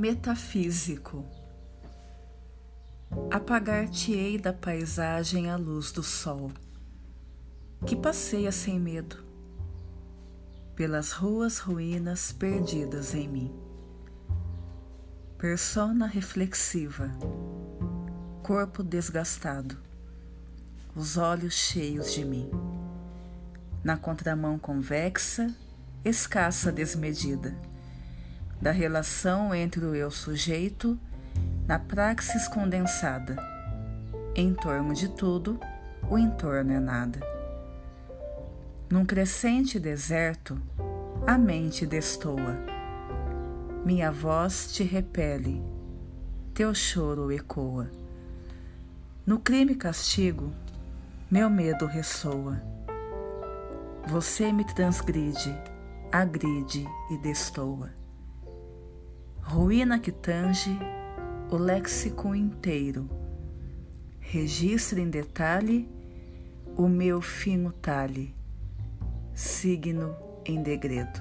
metafísico. Apagar-te-ei da paisagem à luz do sol, que passeia sem medo pelas ruas ruínas perdidas em mim. Persona reflexiva, corpo desgastado, os olhos cheios de mim. Na contramão convexa, escassa desmedida da relação entre o eu sujeito na praxis condensada. Em torno de tudo, o entorno é nada. Num crescente deserto, a mente destoa. Minha voz te repele, teu choro ecoa. No crime castigo, meu medo ressoa. Você me transgride, agride e destoa ruína que tange o léxico inteiro, registra em detalhe o meu fino talhe, signo em degredo.